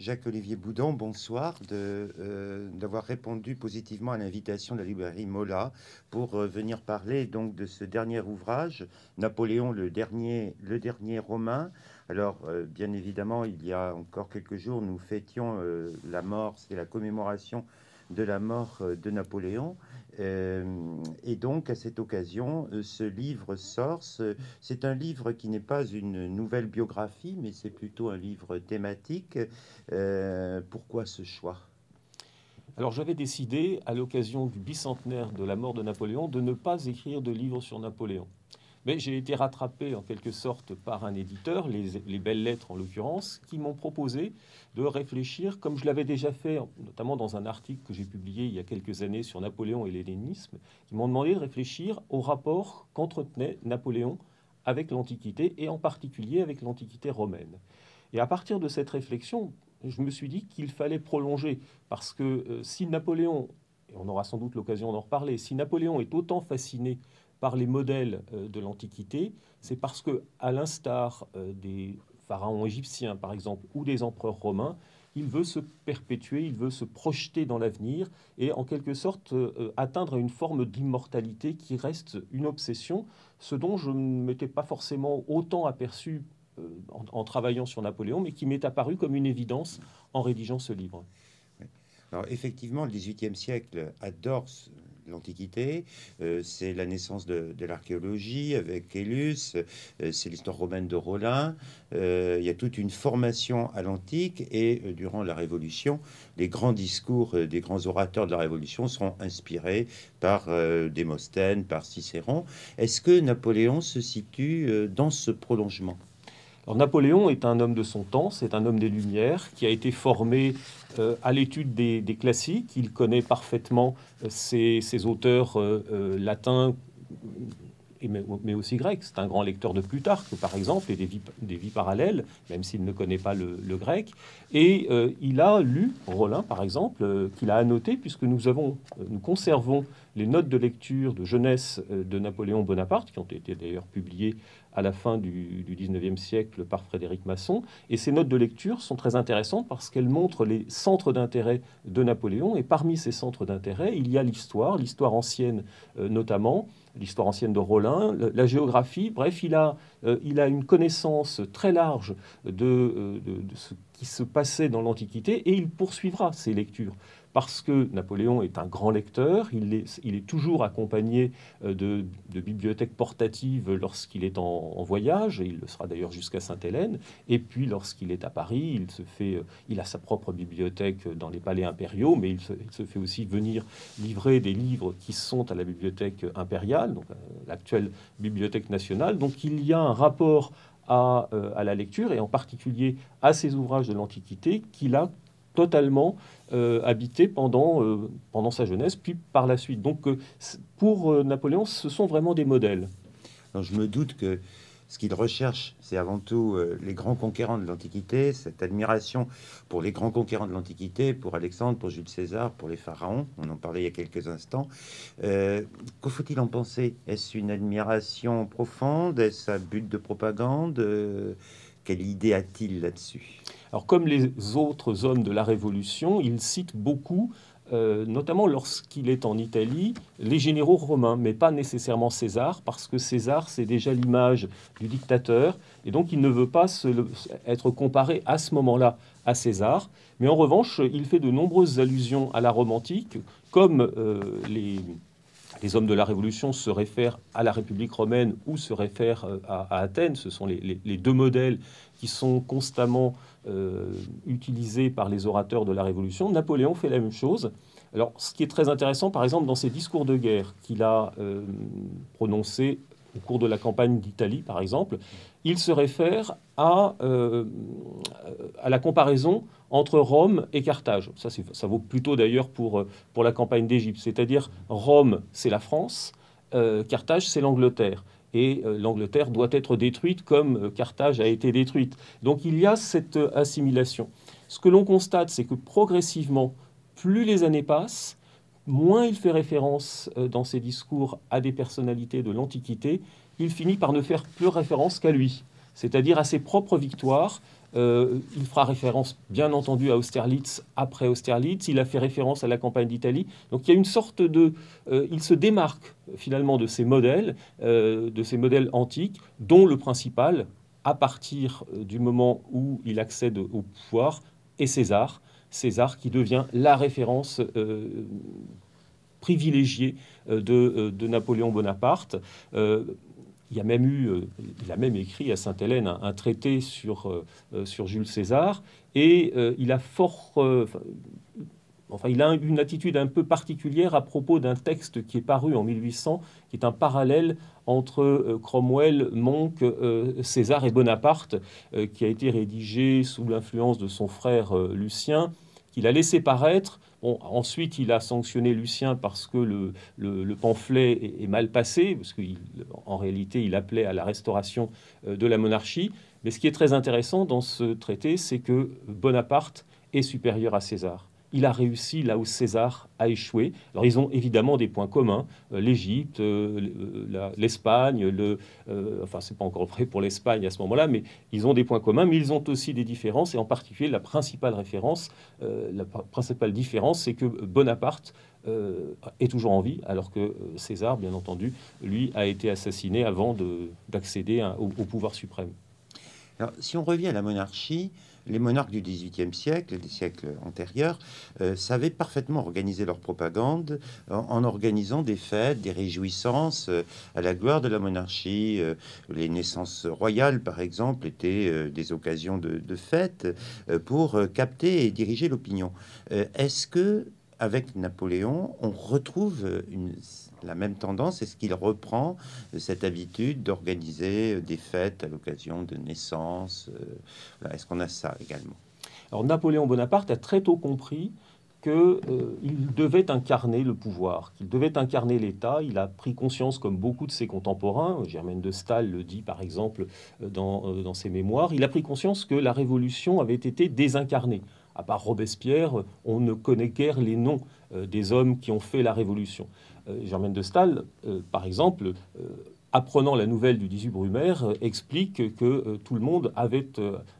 Jacques-Olivier Boudon, bonsoir, euh, d'avoir répondu positivement à l'invitation de la librairie Mola pour euh, venir parler donc de ce dernier ouvrage, Napoléon, le dernier, le dernier romain. Alors, euh, bien évidemment, il y a encore quelques jours, nous fêtions la mort, c'est la commémoration de la mort de Napoléon. Euh, et donc, à cette occasion, euh, ce livre sort. C'est un livre qui n'est pas une nouvelle biographie, mais c'est plutôt un livre thématique. Euh, pourquoi ce choix? Alors j'avais décidé, à l'occasion du bicentenaire de la mort de Napoléon, de ne pas écrire de livre sur Napoléon. Mais j'ai été rattrapé en quelque sorte par un éditeur, les, Belles Lettres en l'occurrence, qui m'ont proposé de réfléchir, comme je l'avais déjà fait, notamment dans un article que j'ai publié il y a quelques années sur Napoléon et l'hellénisme, qui m'ont demandé de réfléchir au rapport qu'entretenait Napoléon avec l'Antiquité et en particulier avec l'Antiquité romaine. Et à partir de cette réflexion, je me suis dit qu'il fallait prolonger, parce que euh, si Napoléon, et on aura sans doute l'occasion d'en reparler, si Napoléon est autant fasciné par les modèles euh, de l'Antiquité, c'est parce que, à l'instar euh, des pharaons égyptiens, par exemple, ou des empereurs romains, il veut se perpétuer, il veut se projeter dans l'avenir et en quelque sorte euh, atteindre une forme d'immortalité qui reste une obsession, ce dont je ne m'étais pas forcément autant aperçu en, en, travaillant sur Napoléon, mais qui m'est apparu comme une évidence en rédigeant ce livre. Alors effectivement, le XVIIIe siècle adore l'Antiquité. Euh, c'est la naissance de, l'archéologie avec Élus, euh, c'est l'histoire romaine de Rollin. Euh, il y a toute une formation à l'antique et durant la Révolution, les grands discours des grands orateurs de la Révolution seront inspirés par Démosthène, par Cicéron. Est-ce que Napoléon se situe dans ce prolongement? Alors, Napoléon est un homme de son temps, c'est un homme des Lumières qui a été formé euh, à l'étude des, classiques. Il connaît parfaitement euh, ces, auteurs euh, latins, mais, aussi grecs. C'est un grand lecteur de Plutarque, par exemple, et des vies, parallèles, même s'il ne connaît pas le, grec. Et il a lu Rollin, par exemple, qu'il a annoté, puisque nous, avons, nous conservons les notes de lecture de jeunesse de Napoléon Bonaparte, qui ont été d'ailleurs publiées à la fin du, du 19e siècle par Frédéric Masson. Et ces notes de lecture sont très intéressantes parce qu'elles montrent les centres d'intérêt de Napoléon. Et parmi ces centres d'intérêt, il y a l'histoire, l'histoire ancienne euh, notamment, l'histoire ancienne de Rollin, la géographie. Bref, il a, euh, il a une connaissance très large euh, de, de ce qui se passait dans l'Antiquité et il poursuivra ses lectures parce que Napoléon est un grand lecteur, il est, toujours accompagné euh, de, bibliothèques portatives lorsqu'il est en, voyage, et il le sera d'ailleurs jusqu'à Sainte-Hélène, et puis lorsqu'il est à Paris, il, se fait, euh, il a sa propre bibliothèque dans les palais impériaux, mais il se, fait aussi venir livrer des livres qui sont à la bibliothèque impériale, donc euh, l'actuelle bibliothèque nationale. Donc il y a un rapport à, à, la lecture et en particulier à ces ouvrages de l'Antiquité qu'il a totalement euh, habité pendant, euh, pendant sa jeunesse, puis par la suite. Donc euh, pour Napoléon, ce sont vraiment des modèles. je me doute que ce qu'il recherche, c'est avant tout les grands conquérants de l'Antiquité, cette admiration pour les grands conquérants de l'Antiquité, pour Alexandre, pour Jules César, pour les pharaons. On en parlait il y a quelques instants. Qu'en faut-il en penser? Est-ce une admiration profonde? Est-ce un but de propagande? Quelle idée a-t-il là-dessus? Alors comme les autres hommes de la Révolution, il cite beaucoup, euh, notamment lorsqu'il est en Italie, les généraux romains, mais pas nécessairement César, parce que César, c'est déjà l'image du dictateur, et donc il ne veut pas être comparé à ce moment-là à César. Mais en revanche, il fait de nombreuses allusions à la romantique, comme euh, les les hommes de la Révolution se réfèrent à la République romaine ou se réfèrent euh, à, Athènes. Ce sont les, deux modèles qui sont constamment euh, utilisés par les orateurs de la Révolution. Napoléon fait la même chose. Alors, ce qui est très intéressant, par exemple, dans ses discours de guerre qu'il a euh, prononcés au cours de la campagne d'Italie, par exemple, il se réfère à, à la comparaison entre Rome et Carthage. Ça, ça vaut plutôt d'ailleurs pour, euh, pour la campagne d'Égypte. C'est-à-dire Rome, c'est la France, euh, Carthage, c'est l'Angleterre. Et euh, l'Angleterre doit être détruite comme Carthage a été détruite. Donc il y a cette assimilation. Ce que l'on constate, c'est que progressivement, plus les années passent, moins il fait référence dans ses discours à des personnalités de l'Antiquité, il finit par ne faire plus référence qu'à lui, c'est-à-dire à ses propres victoires, il fera référence, bien entendu, à Austerlitz après Austerlitz. Il a fait référence à la campagne d'Italie. Donc il y a une sorte de... il se démarque finalement de ces modèles, de ces modèles antiques, dont le principal, à partir du moment où il accède au pouvoir, est César. César qui devient la référence privilégiée de, de, Napoléon Bonaparte. Il, y a même eu, euh, il a même écrit à Sainte-Hélène un, traité sur, euh, euh, sur Jules César, et il a fort, enfin, il a une attitude un peu particulière à propos d'un texte qui est paru en 1800, qui est un parallèle entre Cromwell, Monk, César et Bonaparte, qui a été rédigé sous l'influence de son frère Lucien, qu'il a laissé paraître ensuite, il a sanctionné Lucien parce que le, pamphlet est, mal passé, parce qu'en réalité, il appelait à la restauration euh, de la monarchie. Mais ce qui est très intéressant dans ce traité, c'est que Bonaparte est supérieur à César il a réussi là où César a échoué. Alors ils ont évidemment des points communs, euh, l'Égypte, euh, euh, l'Espagne, le, enfin c'est pas encore vrai pour l'Espagne à ce moment-là, mais ils ont des points communs, mais ils ont aussi des différences, et en particulier la principale référence, la principale différence, c'est que Bonaparte est toujours en vie, alors que César, bien entendu, lui a été assassiné avant d'accéder au, au pouvoir suprême. Alors, si on revient à la monarchie, les monarques du XVIIIe siècle et des siècles antérieurs euh, savaient parfaitement organiser leur propagande en, organisant des fêtes, des réjouissances euh, à la gloire de la monarchie. Euh, les naissances royales, par exemple, étaient des occasions de, de fêtes pour capter et diriger l'opinion. Est-ce que avec Napoléon, on retrouve une la même tendance Est-ce qu'il reprend cette habitude d'organiser des fêtes à l'occasion de naissance euh, Est-ce qu'on a ça également? Alors Napoléon Bonaparte a très tôt compris qu'il euh, devait incarner le pouvoir, qu'il devait incarner l'État. Il a pris conscience, comme beaucoup de ses contemporains, Germaine de Staël le dit par exemple euh, dans, dans ses mémoires, il a pris conscience que la Révolution avait été désincarnée. À part Robespierre, on ne connaît guère les noms des hommes qui ont fait la Révolution. Euh, Germaine de Stahl, euh, par exemple, euh, apprenant la nouvelle du 18 Brumaire, explique que tout le monde avait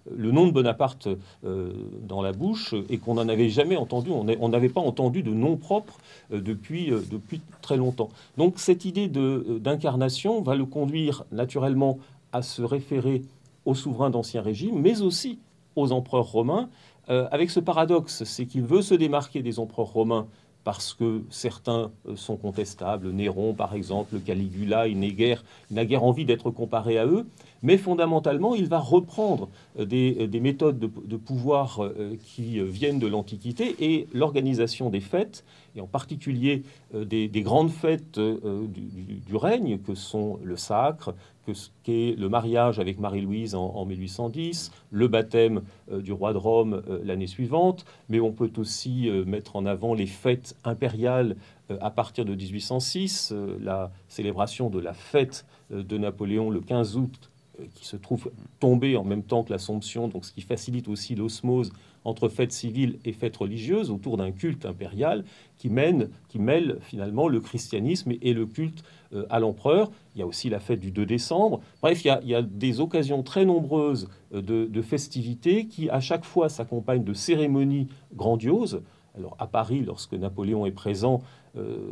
le nom de Bonaparte dans la bouche et qu'on n'en avait jamais entendu, on n'avait pas entendu de nom propre depuis, depuis très longtemps. Donc cette idée d'incarnation va le conduire naturellement à se référer aux souverains d'Ancien Régime, mais aussi aux empereurs romains, avec ce paradoxe, c'est qu'il veut se démarquer des empereurs romains parce que certains euh, sont contestables, Néron par exemple, Caligula, il n'a guère, envie d'être comparé à eux, mais fondamentalement il va reprendre euh, des, des méthodes de, pouvoir euh, qui viennent de l'Antiquité et l'organisation des fêtes, et en particulier des, grandes fêtes du, règne que sont le sacre, le mariage avec Marie-Louise en, 1810, le baptême du roi de Rome l'année suivante, mais on peut aussi mettre en avant les fêtes impériale euh, à partir de 1806, euh, la célébration de la fête euh, de Napoléon le 15 août, qui se trouve tomber en même temps que l'Assomption, donc ce qui facilite aussi l'osmose entre fêtes civiles et fêtes religieuses autour d'un culte impérial qui mène, qui mêle finalement le christianisme et le culte à l'empereur. Il y a aussi la fête du 2 décembre. Bref, il y a, des occasions très nombreuses de, de festivités qui à chaque fois s'accompagnent de cérémonies grandioses. Alors à Paris, lorsque Napoléon est présent, euh,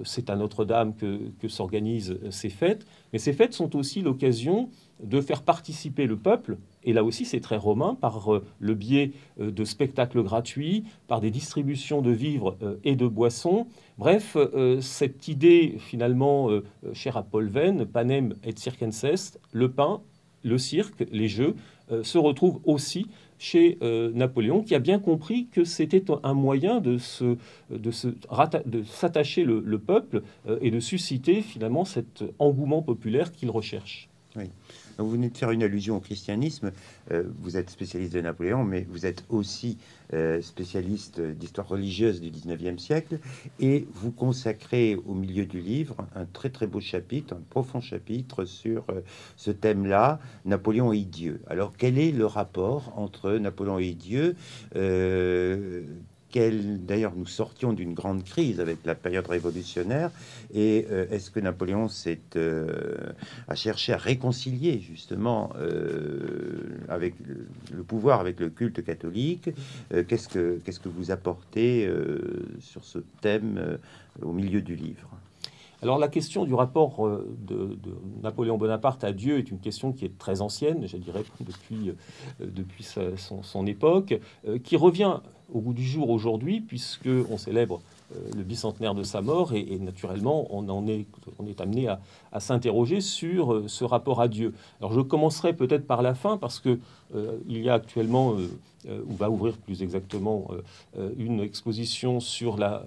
c'est à Notre-Dame que, s'organisent ces fêtes. Mais ces fêtes sont aussi l'occasion de faire participer le peuple, et là aussi c'est très romain, par euh, le biais euh, de spectacles gratuits, par des distributions de vivres et de boissons. Bref, cette idée finalement chère à Paul Venn, panem et circenses, le pain, le cirque, les jeux, se retrouvent aussi chez euh, Napoléon, qui a bien compris que c'était un moyen de, se, de, se, de s'attacher le, peuple euh, et de susciter finalement cet engouement populaire qu'il recherche. Vous venez de faire une allusion au christianisme. Euh, vous êtes spécialiste de Napoléon, mais vous êtes aussi euh, spécialiste d'histoire religieuse du 19e siècle. Et vous consacrez au milieu du livre un très très beau chapitre, un profond chapitre sur euh, ce thème-là, Napoléon et Dieu. Alors quel est le rapport entre Napoléon et Dieu? D'ailleurs, nous sortions d'une grande crise avec la période révolutionnaire. Et euh, est-ce que Napoléon s'est, a cherché à réconcilier justement avec le, pouvoir, avec le culte catholique? Qu'est-ce, que, qu'est-ce que vous apportez sur ce thème au milieu du livre? Alors la question du rapport euh, de, Napoléon Bonaparte à Dieu est une question qui est très ancienne, je dirais depuis, euh, depuis son, époque, euh, qui revient au bout du jour aujourd'hui, puisque on célèbre le bicentenaire de sa mort, et, naturellement, on, en est, on est amené à, s'interroger sur ce rapport à Dieu. Alors je commencerai peut-être par la fin, parce que il y a actuellement euh, ou va ouvrir plus exactement euh, euh, une exposition sur la,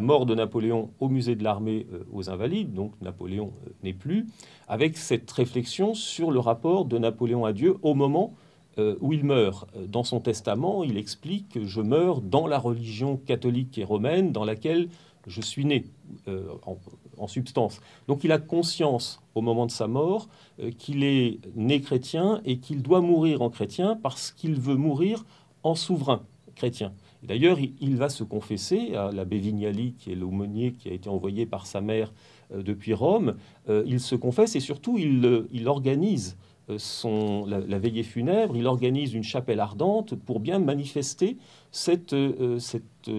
mort de Napoléon au musée de l'armée aux Invalides, donc Napoléon n'est plus, avec cette réflexion sur le rapport de Napoléon à Dieu au moment où il meurt. Dans son testament, il explique que je meurs dans la religion catholique et romaine dans laquelle je suis né, en, en, substance. Donc il a conscience au moment de sa mort qu'il est né chrétien et qu'il doit mourir en chrétien parce qu'il veut mourir en souverain chrétien. D'ailleurs, il, va se confesser à l'abbé Vignali, qui est l'aumônier qui a été envoyé par sa mère euh, depuis Rome. Euh, il se confesse et surtout, il, euh, organise son, la, veillée funèbre, il organise une chapelle ardente pour bien manifester cette, cette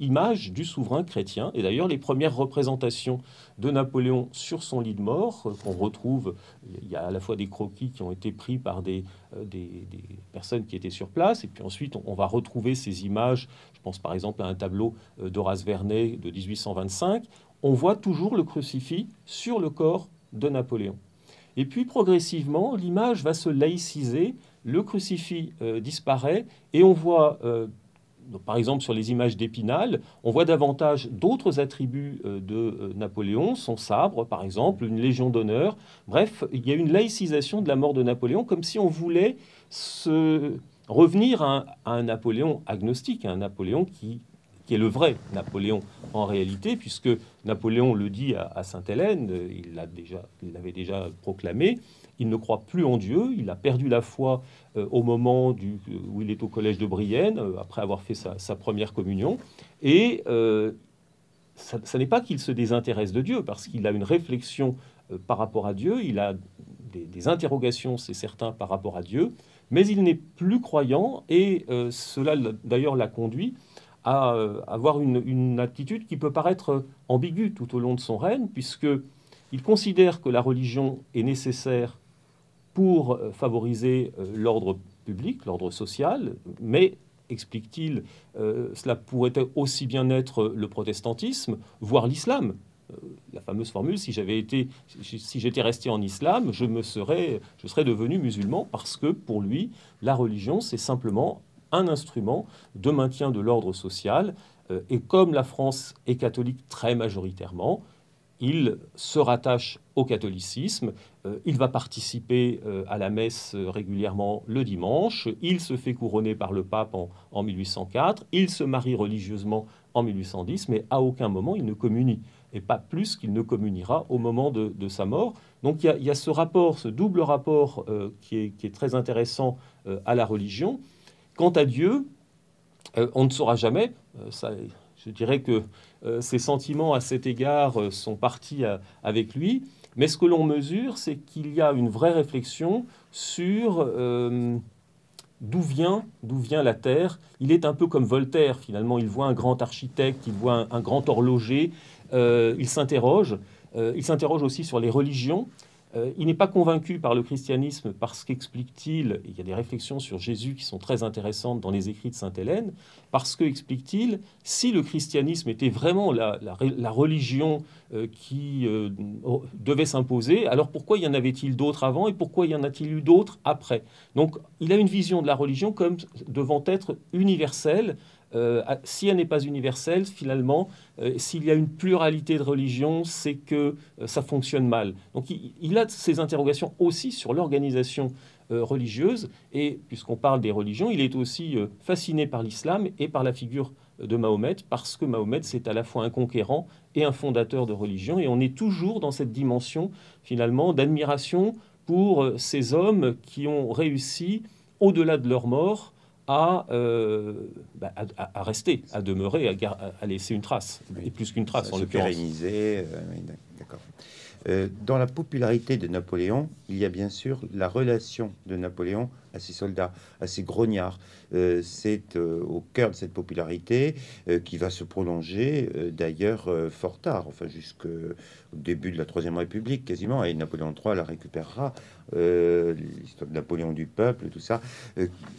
image du souverain chrétien. Et d'ailleurs, les premières représentations de Napoléon sur son lit de mort, qu'on retrouve, il y a à la fois des croquis qui ont été pris par des, euh, personnes qui étaient sur place. Et puis ensuite, on, va retrouver ces images. Je pense par exemple à un tableau euh, d'Horace Vernet de 1825. On voit toujours le crucifix sur le corps de Napoléon. Et puis progressivement, l'image va se laïciser, le crucifix euh, disparaît et on voit par exemple sur les images d'Épinal, on voit davantage d'autres attributs euh, de euh, Napoléon, son sabre par exemple, une légion d'honneur. Bref, il y a une laïcisation de la mort de Napoléon, comme si on voulait se revenir à un, Napoléon agnostique, à un Napoléon qui, est le vrai Napoléon en réalité, puisque Napoléon le dit à, Sainte-Hélène, il l'avait déjà, déjà proclamé, il ne croit plus en Dieu, il a perdu la foi euh, au moment du, où il est au collège de Brienne, euh, après avoir fait sa, première communion. Et euh, ça, n'est pas qu'il se désintéresse de Dieu, parce qu'il a une réflexion par rapport à Dieu, il a des, interrogations, c'est certain, par rapport à Dieu, mais il n'est plus croyant, et cela d'ailleurs l'a conduit à avoir une, attitude qui peut paraître ambiguë tout au long de son règne, puisque il considère que la religion est nécessaire pour euh, favoriser euh, l'ordre public, l'ordre social, mais explique-t-il, euh, cela pourrait aussi bien être le protestantisme, voire l'islam. la fameuse formule, si j'avais été, si j'étais resté en islam, je me serais, je serais devenu musulman parce que pour lui, la religion, c'est simplement un instrument de maintien de l'ordre social. et comme la France est catholique très majoritairement, il se rattache au catholicisme, euh, il va participer euh, à la messe euh, régulièrement le dimanche, il se fait couronner par le pape en, 1804, il se marie religieusement en 1810, mais à aucun moment il ne communie, et pas plus qu'il ne communiera au moment de, sa mort. Donc il y, a, ce rapport, ce double rapport qui est, très intéressant à la religion. Quant à Dieu, on ne saura jamais, je dirais que ses sentiments à cet égard sont partis avec lui. Mais ce que l'on mesure, c'est qu'il y a une vraie réflexion sur euh, d'où vient, d'où vient la Terre. Il est un peu comme Voltaire, finalement. Il voit un grand architecte, il voit un, grand horloger. Euh, il s'interroge. Euh, il s'interroge aussi sur les religions. Euh, il n'est pas convaincu par le christianisme parce qu'explique-t-il, il y a des réflexions sur Jésus qui sont très intéressantes dans les écrits de Sainte Hélène, parce que, explique-t-il, si le christianisme était vraiment la, religion euh, qui euh, devait s'imposer, alors pourquoi y en avait-il d'autres avant et pourquoi y en a-t-il eu d'autres après? Donc il a une vision de la religion comme devant être universelle, euh, si elle n'est pas universelle, finalement, euh, s'il y a une pluralité de religions, c'est que euh, ça fonctionne mal. Donc il, a ces interrogations aussi sur l'organisation religieuse, et puisqu'on parle des religions, il est aussi fasciné par l'islam et par la figure de Mahomet, parce que Mahomet, c'est à la fois un conquérant et un fondateur de religion, et on est toujours dans cette dimension, finalement, d'admiration pour ces hommes qui ont réussi, au-delà de leur mort, à, bah, à, rester, à demeurer, à, laisser une trace, et plus qu'une trace en l'occurrence. Pérenniser, d'accord. Euh, dans la popularité de Napoléon, il y a bien sûr la relation de Napoléon à ses soldats, à ses grognards. Euh, c'est euh, au cœur de cette popularité qui va se prolonger d'ailleurs fort tard, enfin jusqu'au début de la Troisième République quasiment, et Napoléon III la récupérera, l'histoire de Napoléon du peuple, tout ça.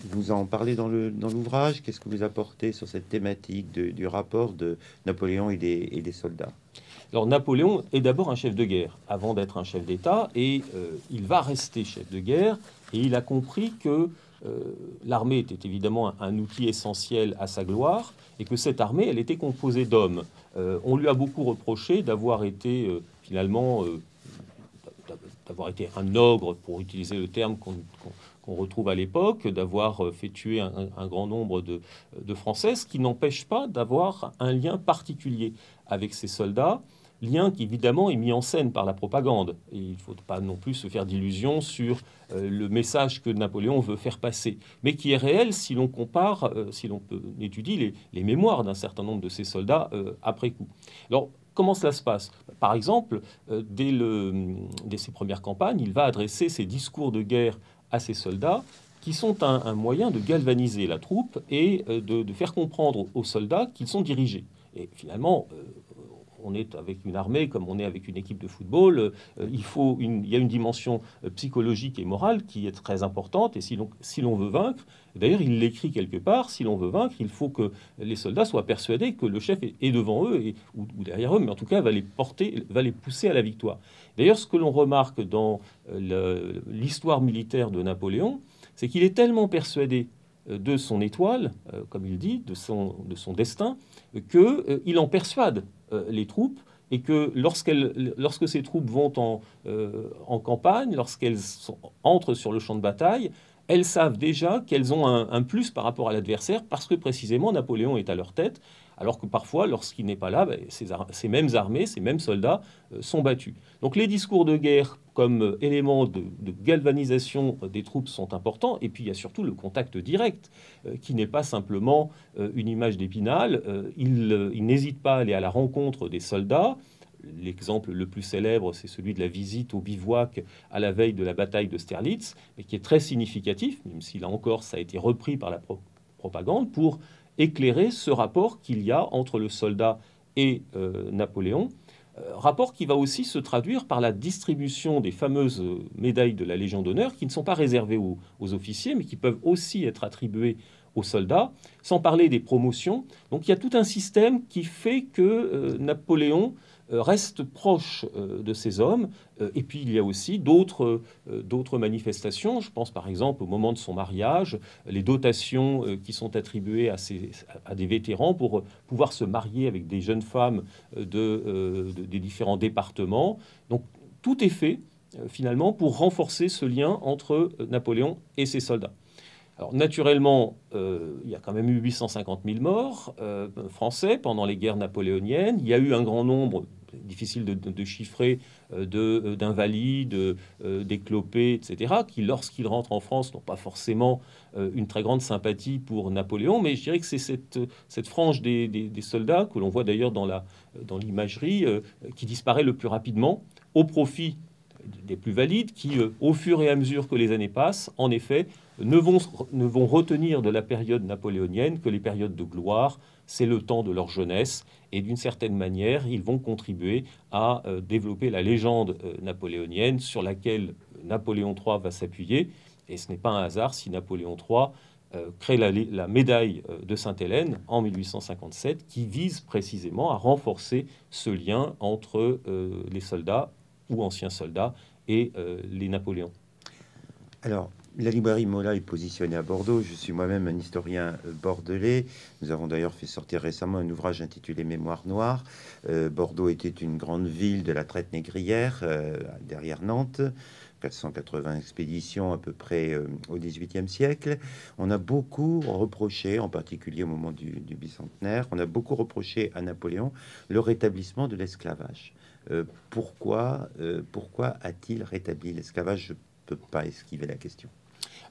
vous en parlez dans l'ouvrage, qu'est-ce que vous apportez sur cette thématique du rapport de Napoléon et des soldats? Alors Napoléon est d'abord un chef de guerre avant d'être un chef d'État et euh, il va rester chef de guerre et il a compris que euh, l'armée était évidemment un, outil essentiel à sa gloire et que cette armée, elle était composée d'hommes. Euh, on lui a beaucoup reproché d'avoir été finalement d'avoir été un ogre, pour utiliser le terme qu'on retrouve à l'époque, d'avoir fait tuer un, grand nombre de, de Français, ce qui n'empêche pas d'avoir un lien particulier avec ses soldats lien qui évidemment est mis en scène par la propagande. Et il ne faut pas non plus se faire d'illusions sur euh, le message que Napoléon veut faire passer, mais qui est réel si l'on compare, euh, si l'on peut étudier les, mémoires d'un certain nombre de ces soldats euh, après coup. Alors, comment cela se passe? Par exemple, dès, ses premières campagnes, il va adresser ses discours de guerre à ses soldats qui sont un, moyen de galvaniser la troupe et de, faire comprendre aux soldats qu'ils sont dirigés. Et finalement, on est avec une armée comme on est avec une équipe de football. Euh, il, faut une, il y a une dimension euh, psychologique et morale qui est très importante. Et si l'on veut vaincre, d'ailleurs il l'écrit quelque part, si l'on veut vaincre, il faut que les soldats soient persuadés que le chef est, devant eux et, ou, derrière eux, mais en tout cas va les porter, va les pousser à la victoire. D'ailleurs, ce que l'on remarque dans euh, l'histoire militaire de Napoléon, c'est qu'il est tellement persuadé de son étoile, comme il dit, de son, de son destin, qu'il en persuade euh, les troupes et que lorsque ces troupes vont en, euh, en campagne, lorsqu'elles entrent sur le champ de bataille, elles savent déjà qu'elles ont un, plus par rapport à l'adversaire parce que précisément Napoléon est à leur tête, alors que parfois, lorsqu'il n'est pas là, ben, ces, mêmes armées, ces mêmes soldats euh, sont battus. Donc les discours de guerre comme euh, élément de, galvanisation des troupes sont importants, et puis il y a surtout le contact direct, euh, qui n'est pas simplement une image d'épinal. il, il n'hésite pas à aller à la rencontre des soldats, L'exemple le plus célèbre, c'est celui de la visite au bivouac à la veille de la bataille de Sterlitz, mais qui est très significatif, même si là encore ça a été repris par la propagande, pour éclairer ce rapport qu'il y a entre le soldat et euh, Napoléon. Euh, rapport qui va aussi se traduire par la distribution des fameuses médailles de la Légion d'honneur, qui ne sont pas réservées aux, officiers, mais qui peuvent aussi être attribuées aux soldats, sans parler des promotions. Donc il y a tout un système qui fait que euh, Napoléon euh, reste proche euh, de ces hommes. Euh, et puis il y a aussi d'autres manifestations. Je pense par exemple au moment de son mariage, les dotations qui sont attribuées à, à, des vétérans pour pouvoir se marier avec des jeunes femmes de, des différents départements. Donc tout est fait finalement pour renforcer ce lien entre Napoléon et ses soldats. Alors naturellement, il y a quand même eu 850 000 morts français pendant les guerres napoléoniennes. Il y a eu un grand nombre difficile de, chiffrer, euh, euh, d'invalides, euh, d'éclopés, etc., qui, lorsqu'ils rentrent en France, n'ont pas forcément une très grande sympathie pour Napoléon, mais je dirais que c'est cette, frange des, soldats, que l'on voit d'ailleurs dans l'imagerie, qui disparaît le plus rapidement, au profit des plus valides, qui, au fur et à mesure que les années passent, en effet, ne vont, ne vont retenir de la période napoléonienne que les périodes de gloire, c'est le temps de leur jeunesse, et d'une certaine manière, ils vont contribuer à euh, développer la légende euh, napoléonienne sur laquelle Napoléon III va s'appuyer. Et ce n'est pas un hasard si Napoléon III euh, crée la, médaille de Sainte-Hélène en 1857, qui vise précisément à renforcer ce lien entre les soldats ou anciens soldats et les Napoléons. Alors, la librairie Mola est positionnée à Bordeaux. Je suis moi-même un historien euh, bordelais. Nous avons d'ailleurs fait sortir récemment un ouvrage intitulé Mémoire noire. Euh, Bordeaux était une grande ville de la traite négrière euh, derrière Nantes. 480 expéditions à peu près au XVIIIe siècle. On a beaucoup reproché, en particulier au moment du, bicentenaire, on a beaucoup reproché à Napoléon le rétablissement de l'esclavage. pourquoi pourquoi a-t-il rétabli l'esclavage? Je ne peux pas esquiver la question.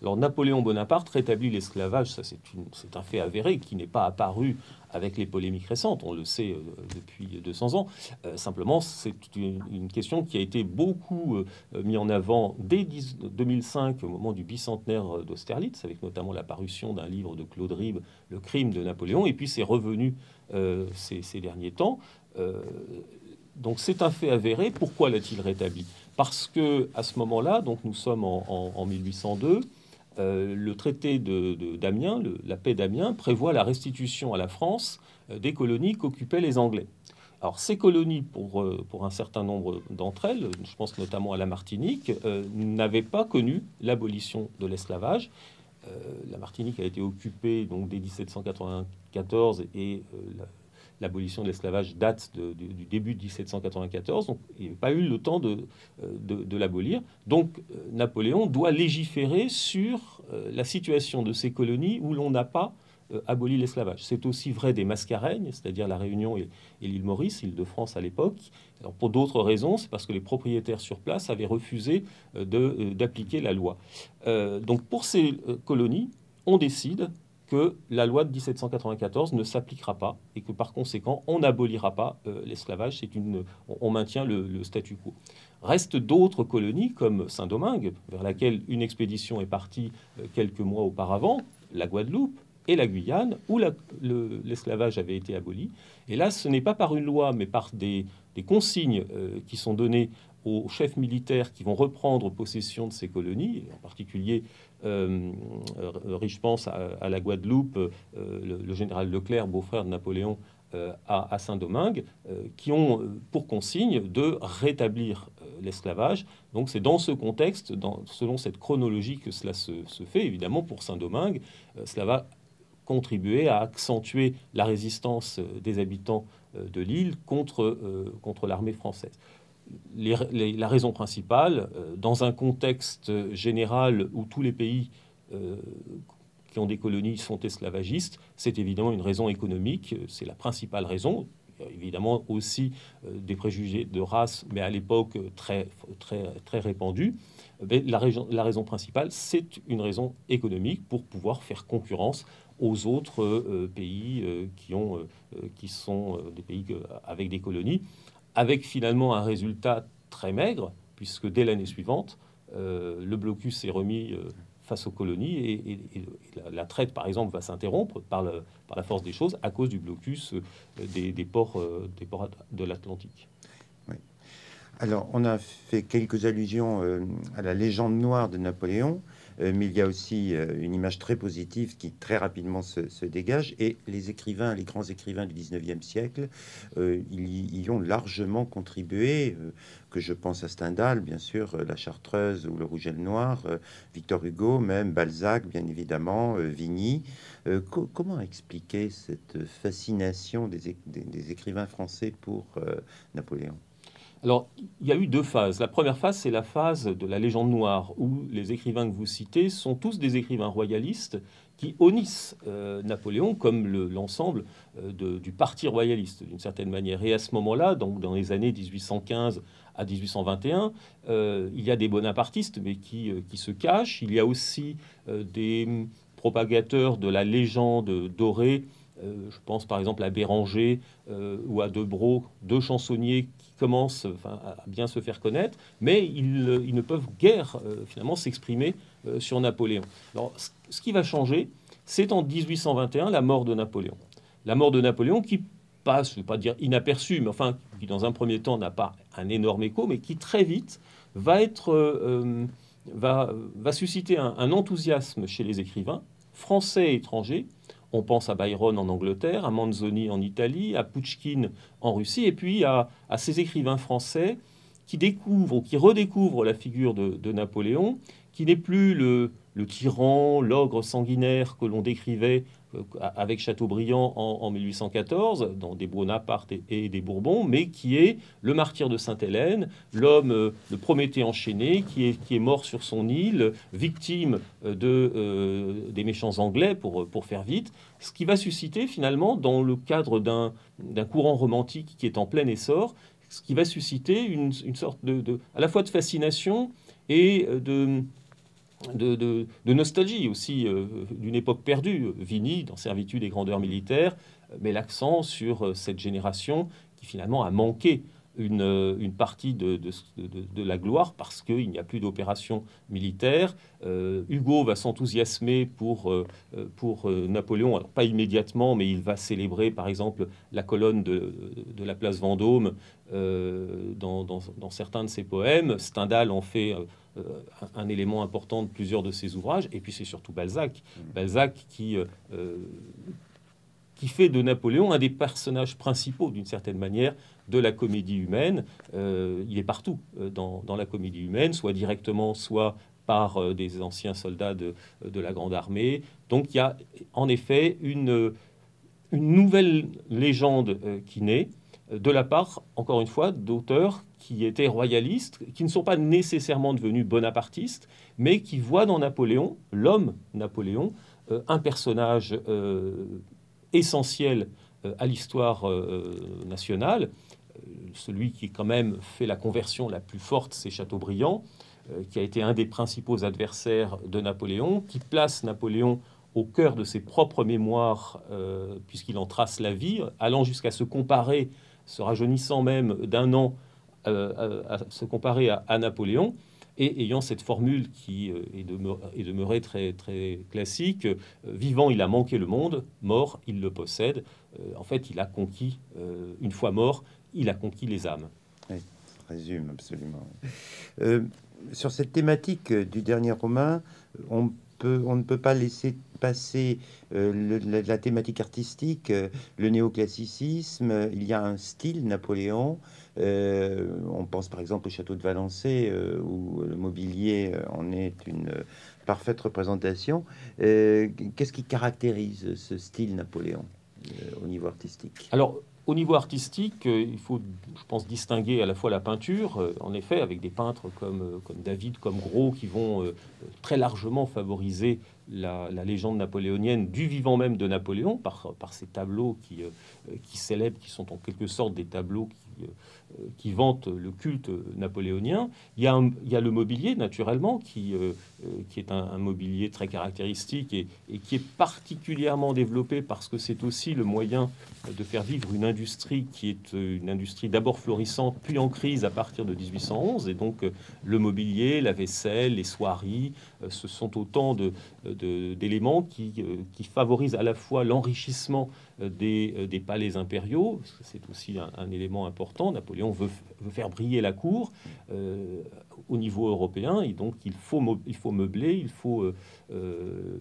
Alors Napoléon Bonaparte rétablit l'esclavage, ça c'est un fait avéré qui n'est pas apparu avec les polémiques récentes, on le sait euh, depuis 200 ans. Euh, simplement, c'est une, question qui a été beaucoup euh, mis en avant dès 2005, au moment du bicentenaire d'Austerlitz, avec notamment la parution d'un livre de Claude Ribes, Le crime de Napoléon, et puis c'est revenu ces, derniers temps. donc c'est un fait avéré. Pourquoi l'a-t-il rétabli? Parce que à ce moment-là, donc nous sommes en 1802. Euh, le traité de, d'Amiens, la paix d'Amiens, prévoit la restitution à la France euh, des colonies qu'occupaient les Anglais. Alors ces colonies, pour, euh, pour un certain nombre d'entre elles, je pense notamment à la Martinique, n'avaient pas connu l'abolition de l'esclavage. la Martinique a été occupée donc dès 1794 et la, l'abolition de l'esclavage date du, début de 1794, donc il n'y pas eu le temps de, euh, l'abolir. Donc euh, Napoléon doit légiférer sur euh, la situation de ces colonies où l'on n'a pas aboli l'esclavage. C'est aussi vrai des Mascareignes, c'est-à-dire la Réunion et, l'île Maurice, île de France à l'époque. Pour d'autres raisons, c'est parce que les propriétaires sur place avaient refusé d'appliquer la loi. donc pour ces colonies, on décide que la loi de 1794 ne s'appliquera pas et que par conséquent on n'abolira pas euh, l'esclavage, c'est une, on, maintient le, statu quo. Restent d'autres colonies comme Saint-Domingue, vers laquelle une expédition est partie euh, quelques mois auparavant, la Guadeloupe et la Guyane, où l'esclavage avait été aboli. Et là, ce n'est pas par une loi, mais par des, consignes euh, qui sont données aux chefs militaires qui vont reprendre possession de ces colonies, en particulier euh, je pense à, la Guadeloupe, euh, le, général Leclerc, beau-frère de Napoléon, euh, à, Saint-Domingue, qui ont pour consigne de rétablir l'esclavage. Donc c'est dans ce contexte, selon cette chronologie que cela se, fait. Évidemment, pour Saint-Domingue, cela va contribuer à accentuer la résistance des habitants de l'île contre, contre l'armée française la raison principale, euh, dans un contexte général où tous les pays euh, qui ont des colonies sont esclavagistes, c'est évidemment une raison économique, c'est la principale raison. évidemment aussi euh, des préjugés de race, mais à l'époque très, très, très répandus. la, la raison principale, c'est une raison économique pour pouvoir faire concurrence aux autres pays qui, ont, qui sont des pays avec des colonies avec finalement un résultat très maigre, puisque dès l'année suivante, euh, le blocus est remis euh, face aux colonies et, la, traite, par exemple, va s'interrompre par, la force des choses à cause du blocus euh, des, ports, des ports de l'Atlantique. Alors, on a fait quelques allusions à la légende noire de Napoléon. Euh, mais il y a aussi euh, une image très positive qui très rapidement se, dégage. Et les écrivains, les grands écrivains du 19e siècle, euh, ils y, ont largement contribué, que je pense à Stendhal, bien sûr, La Chartreuse ou Le Rouge et le Noir, Victor Hugo, même Balzac, bien évidemment, Vigny. comment expliquer cette fascination des écrivains français pour Napoléon? Alors, il y a eu deux phases. La première phase, c'est la phase de la légende noire, où les écrivains que vous citez sont tous des écrivains royalistes qui honnissent euh, Napoléon comme l'ensemble euh, du parti royaliste, d'une certaine manière. Et à ce moment-là, donc dans les années 1815 à 1821, euh, il y a des bonapartistes, mais qui, qui, se cachent. Il y a aussi des propagateurs de la légende dorée je pense par exemple à Béranger ou à Debro, deux chansonniers commencent à bien se faire connaître, mais ils, euh, ne peuvent guère finalement s'exprimer sur Napoléon. Alors, ce qui va changer, c'est en 1821 la mort de Napoléon. La mort de Napoléon qui passe, je ne pas dire inaperçue, mais enfin qui dans un premier temps n'a pas un énorme écho, mais qui très vite va être va, va susciter un enthousiasme chez les écrivains français et étrangers on pense à Byron en Angleterre, à Manzoni en Italie, à Pouchkine en Russie, et puis à, ces écrivains français qui découvrent ou qui redécouvrent la figure de, Napoléon, qui n'est plus le, tyran, l'ogre sanguinaire que l'on décrivait avec Chateaubriand en, 1814, dans des Bonaparte et, des Bourbons, mais qui est le martyr de Sainte-Hélène, l'homme, euh, le Prométhée enchaîné, qui est, mort sur son île, victime euh, de, des méchants anglais, pour, pour faire vite, ce qui va susciter finalement, dans le cadre d'un courant romantique qui est en plein essor, ce qui va susciter une, sorte de, à la fois de fascination et de de, nostalgie aussi d'une époque perdue. Vini, dans Servitude et grandeur militaire, met l'accent sur cette génération qui finalement a manqué une, une partie de, de, la gloire parce qu'il n'y a plus d'opération militaire. Euh, Hugo va s'enthousiasmer pour, euh, pour euh, Napoléon, alors pas immédiatement, mais il va célébrer par exemple la colonne de, la place Vendôme dans, dans, certains de ses poèmes. Stendhal en fait un, élément important de plusieurs de ses ouvrages. Et puis c'est surtout Balzac. Balzac qui qui fait de Napoléon un des personnages principaux, d'une certaine manière, de la comédie humaine. Euh, il est partout euh, dans, la comédie humaine, soit directement, soit par euh, des anciens soldats de, la Grande Armée. Donc il y a en effet une, une nouvelle légende qui naît de la part, encore une fois, d'auteurs qui étaient royalistes, qui ne sont pas nécessairement devenus bonapartistes, mais qui voient dans Napoléon, l'homme Napoléon, un personnage essentiel à l'histoire euh, nationale. Euh, celui qui quand même fait la conversion la plus forte, c'est Chateaubriand, qui a été un des principaux adversaires de Napoléon, qui place Napoléon au cœur de ses propres mémoires, puisqu'il en trace la vie, allant jusqu'à se comparer, se rajeunissant même d'un an, à, se comparer à Napoléon et ayant cette formule qui euh, est, demeurée très, très classique, euh, vivant il a manqué le monde, mort il le possède. Euh, en fait, il a conquis, une fois mort, il a conquis les âmes. Oui, résume absolument. sur cette thématique du dernier roman, on, peut, on ne peut pas laisser passer la, thématique artistique, le néoclassicisme, il y a un style Napoléon, on pense par exemple au château de Valençay, euh, où le mobilier euh, en est une parfaite représentation. Qu'est-ce qui caractérise ce style Napoléon au niveau artistique? Alors, au niveau artistique, il faut, je pense, distinguer à la fois la peinture, en effet, avec des peintres comme, comme David, comme Gros, qui vont très largement favoriser la, légende napoléonienne du vivant même de Napoléon par, par ces tableaux qui, qui célèbrent, qui sont en quelque sorte des tableaux qui euh, qui vante le culte napoléonien. Il y a, le mobilier, naturellement, qui, euh, euh, est un, mobilier très caractéristique et, qui est particulièrement développé parce que c'est aussi le moyen de faire vivre une industrie qui est une industrie d'abord florissante, puis en crise à partir de 1811. Et donc, le mobilier, la vaisselle, les soieries, ce sont autant d'éléments qui, qui favorisent à la fois l'enrichissement des, des, palais impériaux, c'est aussi un, élément important. Napoléon on veut, faire briller la cour euh, au niveau européen, et donc il faut, il faut meubler, il faut, euh, euh,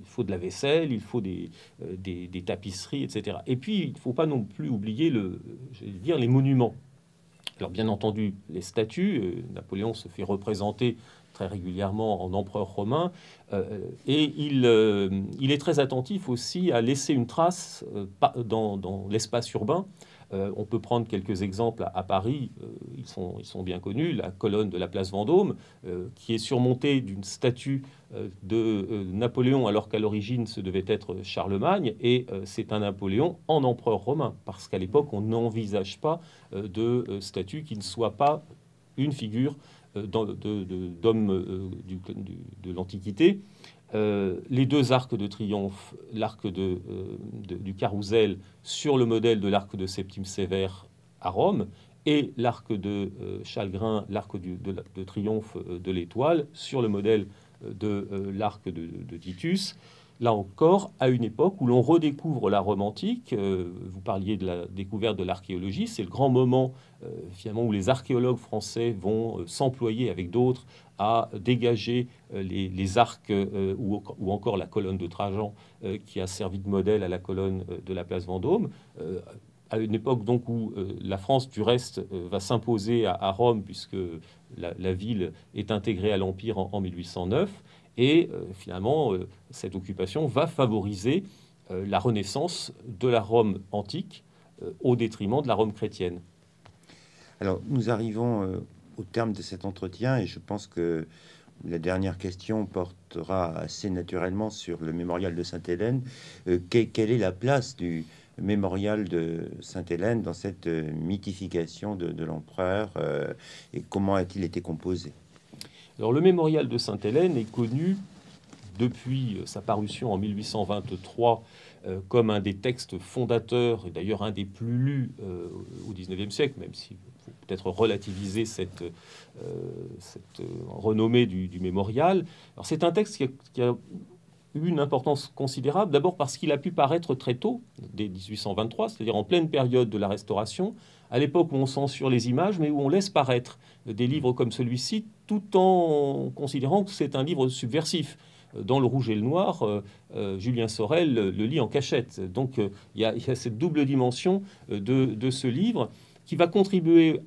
il faut de la vaisselle, il faut des, des, tapisseries, etc. Et puis, il ne faut pas non plus oublier le, dire, les monuments. Alors, bien entendu, les statues, Napoléon se fait représenter très régulièrement en empereur romain, et il, il, est très attentif aussi à laisser une trace dans, dans l'espace urbain. Euh, on peut prendre quelques exemples à, Paris, euh, ils, sont, bien connus, la colonne de la place Vendôme, euh, qui est surmontée d'une statue de Napoléon, alors qu'à l'origine ce devait être Charlemagne, et c'est un Napoléon en empereur romain, parce qu'à l'époque on n'envisage pas de statue qui ne soit pas une figure d'homme de l'Antiquité. Euh, les deux arcs de triomphe, l'arc de, euh, du carrousel sur le modèle de l'arc de Septime Sévère à Rome, et l'arc de euh, Chalgrin, l'arc de, de, triomphe de l'étoile, sur le modèle de l'arc de, Titus. Là encore, à une époque où l'on redécouvre la Rome antique, vous parliez de la découverte de l'archéologie, c'est le grand moment finalement où les archéologues français vont s'employer avec d'autres à dégager euh, les, arcs euh, ou, encore la colonne de Trajan euh, qui a servi de modèle à la colonne de la place Vendôme. À une époque donc où la France du reste va s'imposer à, Rome puisque la, ville est intégrée à l'Empire en, 1809 et finalement cette occupation va favoriser la renaissance de la Rome antique au détriment de la Rome chrétienne. Alors nous arrivons au terme de cet entretien, et je pense que la dernière question portera assez naturellement sur le mémorial de Sainte-Hélène. Euh, quelle est la place du mémorial de Sainte-Hélène dans cette mythification de, l'empereur euh, et comment a-t-il été composé? Alors le mémorial de Sainte-Hélène est connu depuis sa parution en 1823 euh, comme un des textes fondateurs, et d'ailleurs un des plus lus euh, au XIXe siècle, même faut peut-être relativiser cette, euh, renommée du, mémorial. Alors c'est un texte qui a, eu une importance considérable, d'abord parce qu'il a pu paraître très tôt, dès 1823, c'est-à-dire en pleine période de la Restauration, à l'époque où on censure les images, mais où on laisse paraître des livres comme celui-ci, tout en considérant que c'est un livre subversif dans Le Rouge et le Noir, euh, euh, Julien Sorel le, lit en cachette. Donc euh, il y, a cette double dimension de, ce livre qui va contribuer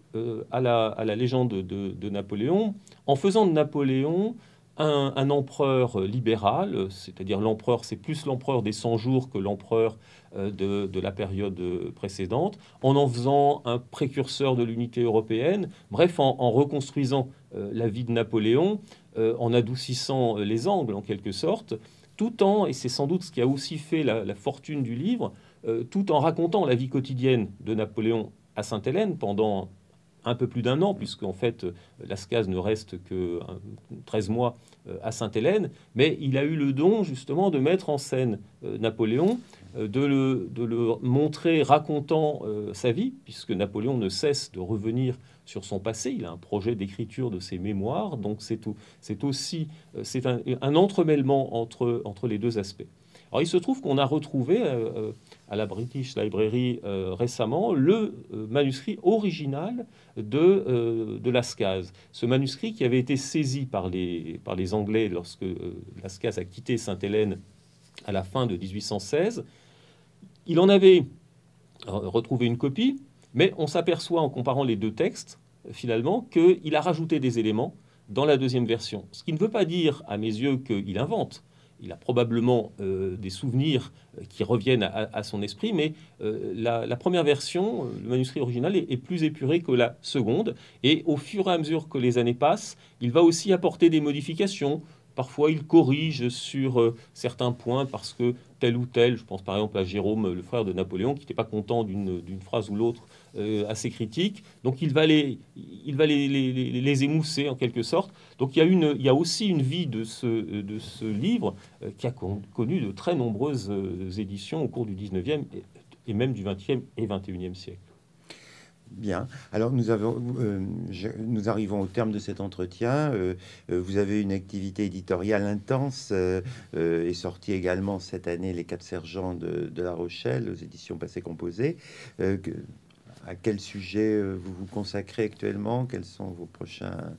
à la, légende de, Napoléon en faisant de Napoléon un, empereur libéral, c'est-à-dire l'empereur, c'est plus l'empereur des 100 jours que l'empereur de, la période précédente, en en faisant un précurseur de l'unité européenne, bref, en, en reconstruisant la vie de Napoléon euh, en adoucissant euh, les angles en quelque sorte, tout en, et c'est sans doute ce qui a aussi fait la, fortune du livre, euh, tout en racontant la vie quotidienne de Napoléon à Sainte-Hélène pendant un peu plus d'un an, puisque en fait Lascaz ne reste que 13 mois à Sainte-Hélène, mais il a eu le don justement de mettre en scène Napoléon, de le, de le, montrer racontant sa vie, puisque Napoléon ne cesse de revenir sur son passé. Il a un projet d'écriture de ses mémoires, donc c'est c'est aussi euh, c'est un, entremêlement entre, entre les deux aspects. Alors il se trouve qu'on a retrouvé euh, euh, à la British Library récemment le manuscrit original de, de Lascaz. Ce manuscrit qui avait été saisi par les, par les Anglais lorsque Lascaz a quitté Sainte-Hélène à la fin de 1816. Il en avait retrouvé une copie, mais on s'aperçoit en comparant les deux textes, finalement, qu'il a rajouté des éléments dans la deuxième version. Ce qui ne veut pas dire, à mes yeux, qu'il invente. Il a probablement euh, des souvenirs euh, qui reviennent à, son esprit, mais euh, la, première version, le manuscrit original, est, plus épuré que la seconde. Et au fur et à mesure que les années passent, il va aussi apporter des modifications. Parfois, il corrige sur certains points parce que tel ou tel, je pense par exemple à Jérôme, le frère de Napoléon, qui n'était pas content d'une phrase ou l'autre euh, assez critique. Donc il va, les, il va les, les, émousser en quelque sorte. Donc il y a, une, il y a aussi une vie de ce, de ce livre euh, qui a connu de très nombreuses euh, éditions au cours du 19e et même du 20e et 21e siècle. Bien. Alors nous, avons, euh, nous arrivons au terme de cet entretien. Euh, euh, vous avez une activité éditoriale intense et sorti également cette année Les Quatre Sergents de, La Rochelle aux éditions Passé Composé. à quel sujet vous vous consacrez actuellement? Quels sont vos prochains,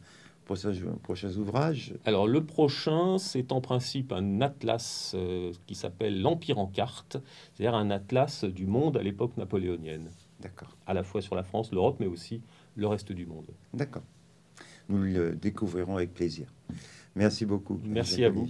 prochains, prochains ouvrages? Alors le prochain, c'est en principe un atlas qui s'appelle L'Empire en carte, c'est-à-dire un atlas du monde à l'époque napoléonienne. D'accord. À la fois sur la France, l'Europe, mais aussi le reste du monde. D'accord. Nous le découvrirons avec plaisir. Merci beaucoup. Merci à vous.